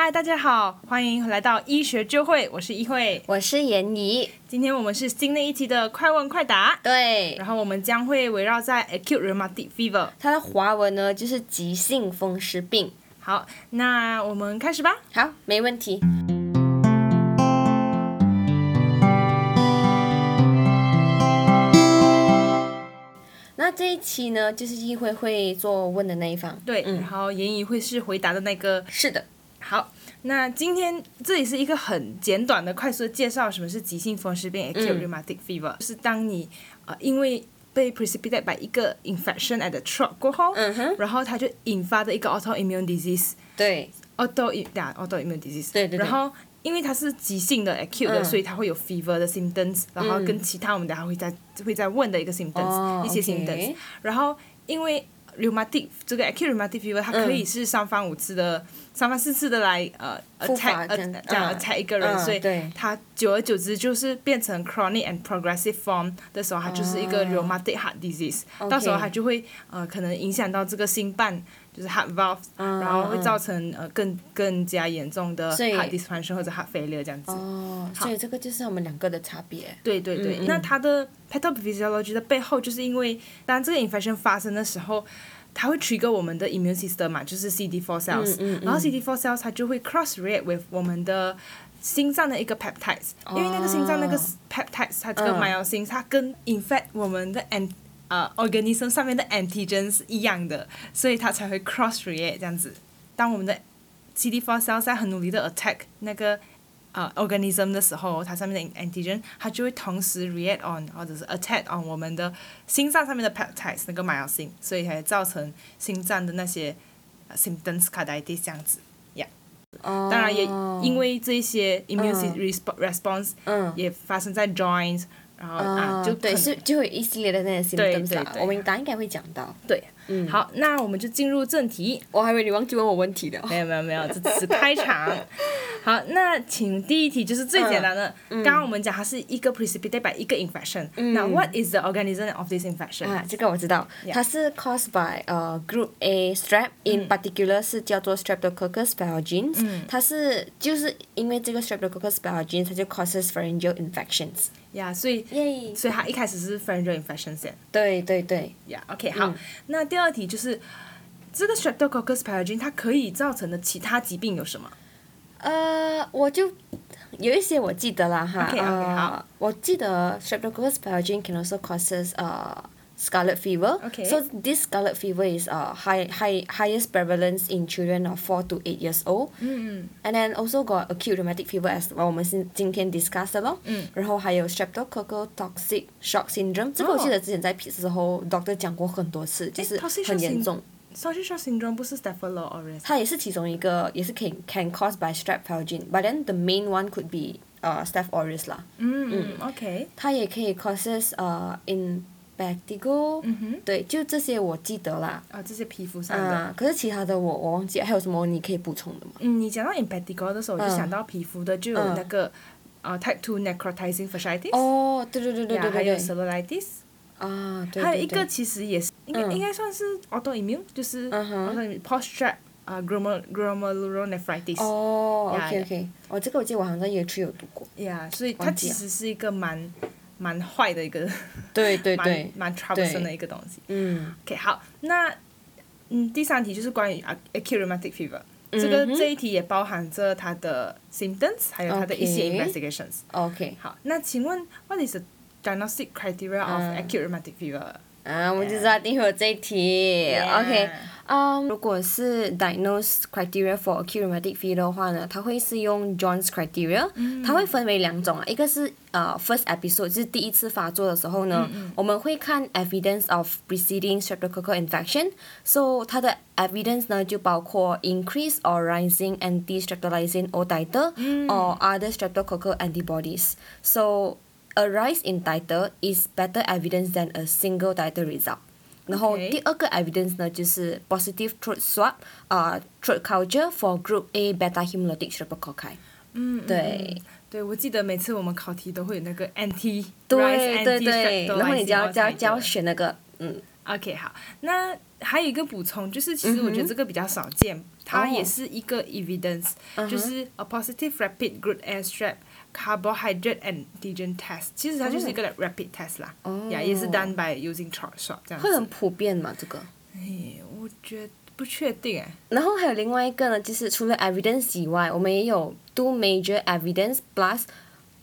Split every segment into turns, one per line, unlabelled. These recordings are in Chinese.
嗨，大家好，欢迎来到医学就会，我是医慧。
我是严怡。
今天我们是新的一期的快问快答，
对，
然后我们将会围绕在 acute rheumatic fever。
它的华文呢就是急性风湿病。
好，那我们开始吧。
好，没问题。那这一期呢，就是议会会做问的那一方。
对，
嗯
然后言怡会是回答的那个。
是的。
好，那今天这里是一个很简短的、快速的介绍，什么是急性风湿病 （acute
嗯
rheumatic fever），、就是当你呃因为被 precipitate by 一个 infection at the throat 过后，然后它就引发的一个 autoimmune disease。
对
，auto autoimmune disease。
对对对
然后因为它是急性的 acute 的，
嗯
所以它会有 fever 的 symptoms，然后跟其他我们等下会再会再问的一个 symptoms，、
哦
一些 symptoms。然后因为 rheumatic 这个 acute rheumatic fever，它可以是三番五次的、三番四次的来呃 attack 呃这样
嗯
attack 一个人，
嗯
所以它久而久之就是变成 chronic and progressive form 的时候，它就是一个
哦
rheumatic heart disease，、到时候它就会呃可能影响到这个心瓣。就是 heart valve，、
嗯
然后会
嗯
造成呃更更加严重的 heart dysfunction 或者 heart failure 这样子。
哦，所以这个就是我们两个的差别。
对对对，
嗯嗯
那它的 pathophysiology 的背后，就是因为当这个 infection 发生的时候，它会 trigger 我们的 immune system 嘛，就是 CD4 cells，、
嗯嗯
然后 CD4 cells 它就会 cross react with 我们的心脏的一个 peptides，、因为那个心脏那个
哦
peptides 它这个
嗯
myosin 它跟 infect 我们的 an 呃 organism 上面的 antigen 是一样的，所以它才会 cross react 这样子。当我们的 CD4 cells 在很努力的 attack 那个呃 organism 的时候，它上面的 antigen 它就会同时 react on 或者是 attack on 我们的心脏上面的 peptides 那个 myosin，所以才造成心脏的那些、呃 symptoms carditis 这样子。
哦，
当然也因为这一些 immune response
嗯。
也发生在 joints，然后啊就
对，是就会有一系列的那些
对
symptoms 啊
对对
我们等下应该会讲到。
对。
嗯，
好，那我们就进入正题。
我还以为你忘记问我问题了。
没有没有没有，这只是开场。好，那请第一题就是最简单的。刚刚我们讲它是一个 precipitate by 一个 infection，、那 what is the organism of this infection？、
啊，这个我知道
Yeah
它是 caused by 呃 Group A strep，in particular 是叫做 Streptococcus pyogenes，、它是就是因为这个 Streptococcus pyogenes，它就 causes pharyngeal infections。
呀所以
耶，
所以它一开始是 pharyngeal infection 先。
对对对，
呀、o k 好。那第二题就是这个 Streptococcus pyogenes 它可以造成的其他疾病有什么？
呃，我就有一些我记得了哈呃
好
我记得 Streptococcus pyogenes can also causes 呃 scarlet fever.
Okay.
So this scarlet fever is uh high high highest prevalence in children of four to eight years old.
嗯嗯
And then also got acute rheumatic fever as 我们是今天 discuss 的咯。
嗯。
然后还有 streptococcal toxic shock syndrome，这个我记得之前在 P 时候 doctor 讲过很多次，就是
toxic shock
很严重。
，Social shock syndrome 不是 Staphylococcus？
它也是其中一个，也是 can can cause by strep pyogen，but then the main one could be 呃 staph aureus 啦。
嗯嗯，OK。
它也可以 causes 呃 impetigo，、
嗯哼。
对，就这些我记得啦。
啊，这些皮肤上的。
啊，可是其他的我我忘记了，还有什么你可以补充的吗？
嗯，你讲到 impetigo 的时候，我就
嗯
想到皮肤的就有
嗯
那个、啊 type two necrotizing fasciitis，、
哦，对对对对
呀还有
对对对。
cellulitis，
啊，对对对。
还有一个其实也是应该、
嗯
应该算是 autoimmune，就是 autoimmune post strep 啊 glomer glomerulonephritis，
哦
呀
，OK OK，哦，这个我记得我好像在 year three 有读过。
呀所以它其实是一个蛮蛮坏的一个蛮
对对对，
蛮 troublesome 的一个东西。
嗯
OK，好，那嗯第三题就是关于 ac- acute rheumatic fever。这个
嗯
这一题也包含着它的 symptoms，还有它的一些 investigations。
，OK，
好，那请问 what is the diagnostic criteria of
嗯
acute rheumatic fever？
啊，我就知道一定会有这一题。OK，
Yeah
嗯，如果是 diagnose criteria for acute rheumatic fever 的话呢，它会是用 Jones criteria，、它会分为两种啊，一个是呃 first episode，就是第一次发作的时候呢，我们会看 evidence of preceding streptococcal infection，so 它的 evidence 呢就包括 increase or rising anti-streptolizine O titer、or other streptococcal antibodies，so a rise in titer is better evidence than a single titer result. 然后第二个 evidence 呢，就是 positive throat swab 啊、throat culture for group A beta hemolytic streptococci。
嗯，
对
嗯对，我记得每次我们考题都会有那个 anti
对对对，然后你就要就要就要选那个嗯
OK，好，那还有一个补充，就是其实我觉得这个比较少见，它也
哦
是一个 evidence，、
嗯哼
就是 a positive rapid group airstrap carbohydrate antigen test，其实它就是一个 rapid test 啦，
哦
呀、也是 done by using trot shot 这样
会很
子。
普遍嘛这个。
诶，我觉得不确定诶。
然后还有另外一个呢，就是除了 evidence 以外，我们也有 two major evidence plus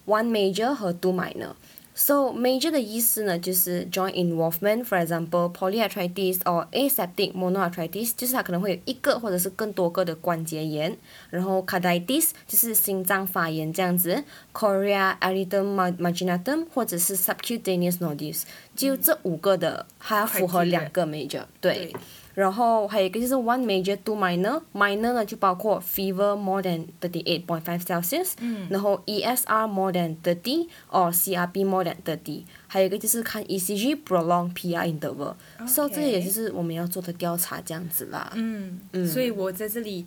one major 和 two minor。 So major 的意思呢，就是 joint involvement，for example polyarthritis or aseptic monoarthritis，就是它可能会有一个或者是更多个的关节炎。然后 carditis 就是心脏发炎这样子，chorea erythema marginatum 或者是 subcutaneous nodules，就这五个的，它要符合两个 major，对。
对
然后还有一个就是 one major two minor minor 呢就包括 fever more than thirty eight point five Celsius，、然后 ESR more than thirty or CRP more than thirty，还有一个就是看 ECG prolonged PR interval，所以这也就是我们要做的调查这样子啦。
嗯，嗯所以我在这里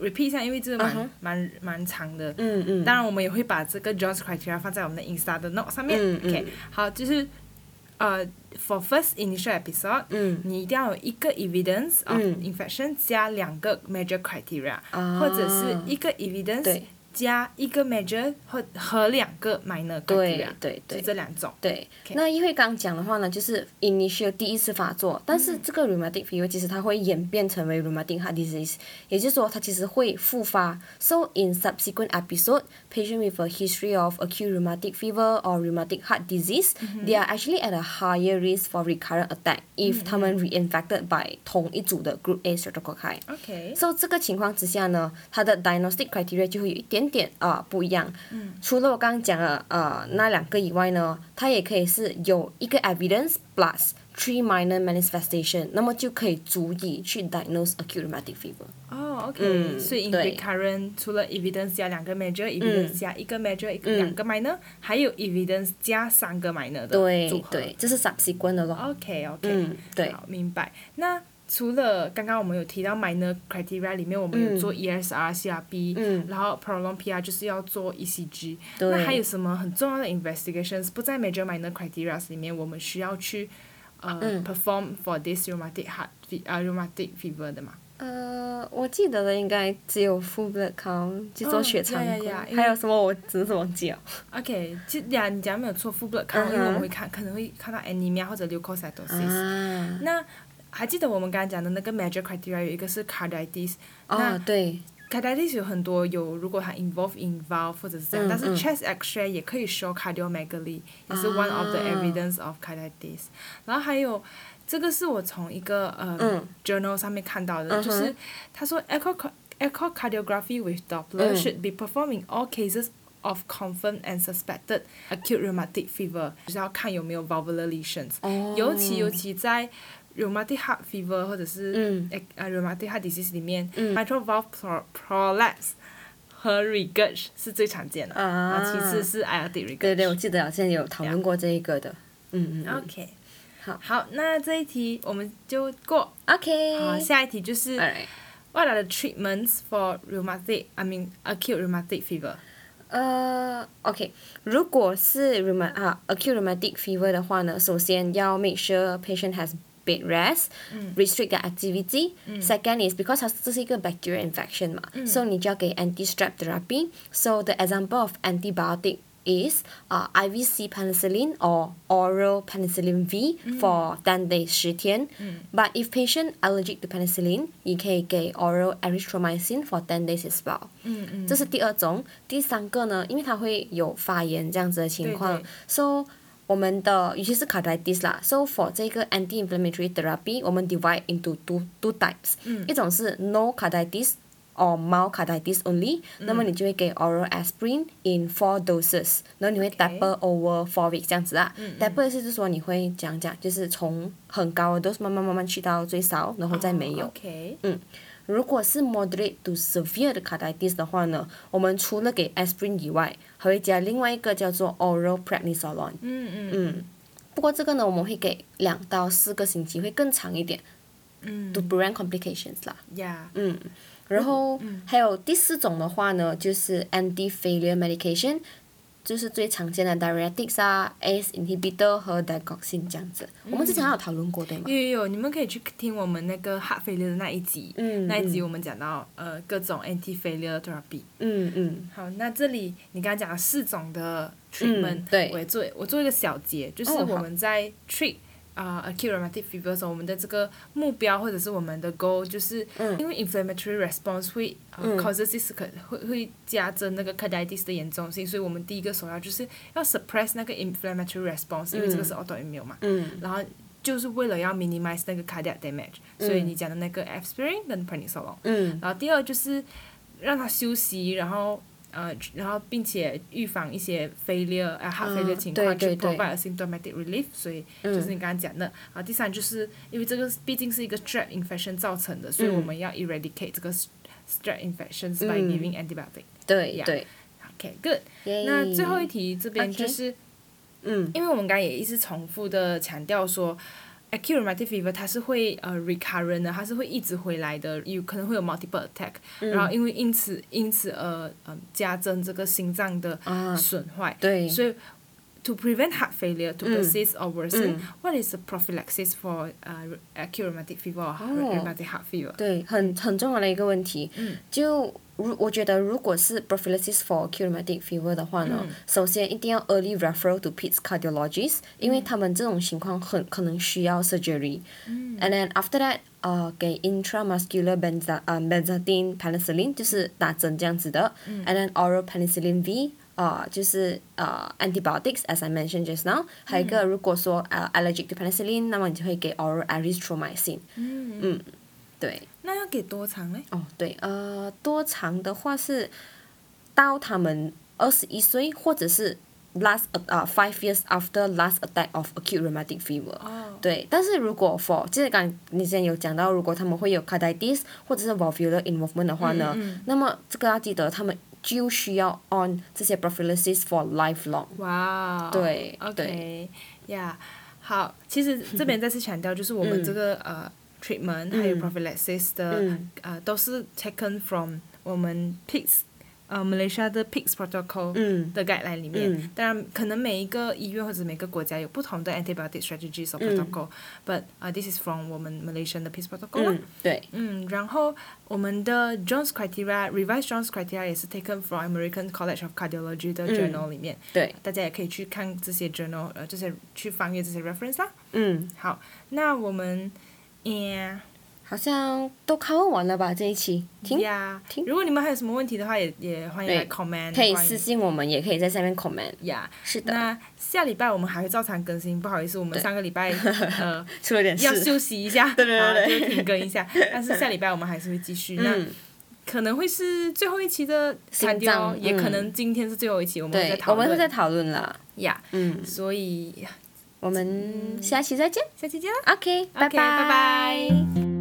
repeat 一下，因为这个蛮、蛮蛮长的。
嗯嗯。
当然，我们也会把这个 John's criteria 放在我们的 Insta 的 note 上面。
嗯嗯
OK，好，就是呃，for first initial episode，、
嗯
你一定要有一个 evidence of
嗯
infection、加两个 major criteria，、
啊
或者是一个 evidence
对
加一个 major 和和两个 minor
对对对
就这两种。
对
OK
那因为刚讲的话呢，就是 initial 第一次发作，但是这个 rheumatic fever 其实它会演变成为 rheumatic heart disease，也就是说它其实会复发。So in subsequent episode, patient with a history of acute rheumatic fever or rheumatic heart disease, they are actually at a higher risk for recurrent attack if 他们 reinfected by 同一组的 group A streptococci。OK，So 这个情况之下呢，它的 diagnostic criteria 就会有一点点啊、呃不一样。除了我刚刚讲的呃那两个以外呢，它也可以是有一个 evidence plus three minor manifestation，那么就可以足以去 diagnose acute rheumatic fever。
哦，OK，、
嗯
所以 in
对
recurrent 除了 evidence 加两个 major，evidence、加一个 major，一个、
嗯
两个 minor，还有 evidence 加三个 minor 的
对
组合。
对，这是 subsequent 的咯。
OK OK，
嗯对
好，明白。那除了刚刚我们有提到 minor criteria 里面，我们有做 E ESR、CRP，、
嗯
然后 prolonged PR 就是要做 ECG。那还有什么很重要的 investigations 不在 major minor criteria 里面，我们需要去呃、
嗯
perform for this rheumatic heart 呃 rheumatic fever 的嘛？
呃，我记得的应该只有 full blood count 去做
哦
血常规还有什么我真是忘记了。
OK，其实呀，你讲没有错，full blood count，、因为我们会看，可能会看到 anemia 或者 leukocytosis。
啊，
那还记得我们刚刚讲的那个 major criteria 有一个是 carditis，那
哦对，
carditis 有很多有，如果它 involve in valve 或者是这样，
嗯
但是
嗯
chest X-ray 也可以 show cardiomegaly，、也是 one of the
啊
evidence of carditis。然后还有这个是我从一个呃、
嗯
journal 上面看到的，
嗯哼
就是他说 echo echocardiography with Doppler、
嗯
should be performed in all cases of confirmed and suspected acute rheumatic fever，就是要看有没有 valvular lesions，、
哦
尤其尤其在 rheumatic heart fever 或者是
嗯
诶呃 rheumatic heart disease 里面、
嗯
mitral valve pro prolapse 和 regurg 是最常见的，
啊
然后其次是 aortic regurg。
对对，我记得好像有讨论过这一个的。嗯嗯嗯。
OK，
好
好，那这一题我们就过。
OK。
好，下一题就是
Alright。
What are the treatments for rheumatic? I mean acute rheumatic fever.
呃，OK，如果是 rheuma 啊 acute rheumatic fever 的话呢，首先要 make sure patient has bed rest，、restrict their activity、Second is because 它这是一个 bacterial infection 嘛、so 你就要给 anti strep therapy。So the example of antibiotic is uh, IVC penicillin or oral penicillin V for 10 days 十天。But if patient allergic to penicillin，你可以给 oral erythromycin for 10 days as well。
嗯嗯。
这是第二种。第三个呢，因为它会有发炎这样子的情况
对对，
so 我们的尤其是 carditis 啦，so for 这个 anti-inflammatory therapy，我们 divide into two two types，、一种是 no carditis or mild carditis only，、那么你就会给 oral aspirin in four doses，然后你会 taper over four weeks 这样子啊。taper 是就是说你会讲讲，就是从很高的 dose 慢慢慢慢去到最少，然后再没有。
OK。
如果是 moderate to severe 的 carditis 的话呢，我们除了给 aspirin 以外，还会加另外一个叫做 oral prednisolone。
嗯嗯
嗯，不过这个呢，我们会给两到四个星期，会更长一点
嗯。
，to prevent complications 啦。
Yeah。
嗯，然后还有第四种的话呢，就是 anti-failure medication。就是最常见的 diuretics 啊，ACE inhibitor 和 digoxin 这样子。我们之前还有讨论过，对吗？
有有有，你们可以去听我们那个 heart failure 的那一集，
嗯
那一集我们讲到呃各种 anti failure therapy。
嗯嗯
好，那这里你刚刚讲了四种的 treatment，、
嗯对
我也做我做一个小结，就是我们在 treat 啊、acute rheumatic fever 的时候，我们的这个目标或者是我们的 goal，就是
嗯
因为 inflammatory response 会 causes this 可会会加增那个 carditis 的严重性，所以我们第一个首要就是要 suppress 那个 inflammatory response，因为这个是 autoimmune 嘛，
嗯
然后就是为了要 minimize 那个 cardiac damage，、所以你讲的那个 aspirin 跟 prednisolone。
嗯
然后第二就是让他休息，然后呃，然后并且预防一些 failure 啊 heart
啊
failure 情况，去
对对对
provide a symptomatic relief，所以就是你刚刚讲的。啊，第三就是因为这个毕竟是一个 strep infection 造成的，所以我们要 eradicate 这个 strep infections by
嗯
giving antibiotic。呀
对对。
OK，good。
耶
那最后一题这边就是。
嗯
因为我们刚刚也一直重复的强调说，acute rheumatic fever 它是会呃 recurrent 的，它是会一直回来的，有可能会有 multiple attack，、然
嗯
后因为因此因此而嗯、加增这个心脏的
啊
损坏，
对
所以 to prevent heart failure to
嗯
persist or worsen，、
嗯
what is the prophylaxis for 呃、acute rheumatic fever or
哦
rheumatic heart fever？
对，很很重要的一个问题。
嗯
就如我觉得，如果是 prophylaxis for acute rheumatic fever 的话呢，
嗯
首先一定要 early referral to peds cardiologist，、因
嗯
为他们这种情况很可能需要 surgery。And then after that，呃，给 intramuscular benza 呃 benzadine penicillin 就是打针这样子的。And then oral penicillin V。呃，就是呃 antibiotics，as I mentioned just now，还有一个如果说呃 allergic to penicillin，那么你就会给 oral erythromycin。嗯，对。
多长呢？
哦，对，呃，多长的话是到他们二十一岁，或者是 last 呃 five years after last attack of acute rheumatic fever。
哦，
对，但是如果 for 就是刚你之前有讲到，如果他们会有 carditis 或者是 valvular involvement 的话呢，
嗯
那么这个要记得他们就需要 on 这些 prophylaxis for lifelong。
哇哦，
对
，OK，呀好，其实这边再次强调，就是我们这个、呃 treatment 还有 prophylaxis 的、
嗯
呃都是 taken from 我们 PICS 呃 Malaysia 的 PICS protocol
嗯
的 guideline 里面。
嗯
当然，可能每一个医院或者每个国家有不同的 antibiotic strategies or
嗯
protocol，but、uh, this is from 我们 Malaysian 的 PICS protocol 啦。
嗯，对，
嗯，然后我们的 Jones criteria revised Jones criteria 也是 taken from American College of Cardiology 的 journal 里面。
对，
大家也可以去看这些 journal，呃，这些去翻阅这些 reference 啦。
嗯，
好，那我们， 嗯，
好像都 cover 完了吧这一期，听
如果你们还有什么问题的话，也也欢迎来 comment，
可以私信我们，也可以在下面 comment。
呀。
是的，
那下礼拜我们还会照常更新，不好意思，我们上个礼拜呃
出了点事要。
休息一下，
对对对对
啊就停更一下。但是下礼拜我们还是会继续，那
嗯，
可能会是最后一期的
心
cardio，
脏
也可
嗯
能今天是最后一期，我们会再，讨论。
我们会再讨论了。
呀，
嗯，
所以
我们下期再见。
下期见啦。
OK，拜
OK，拜拜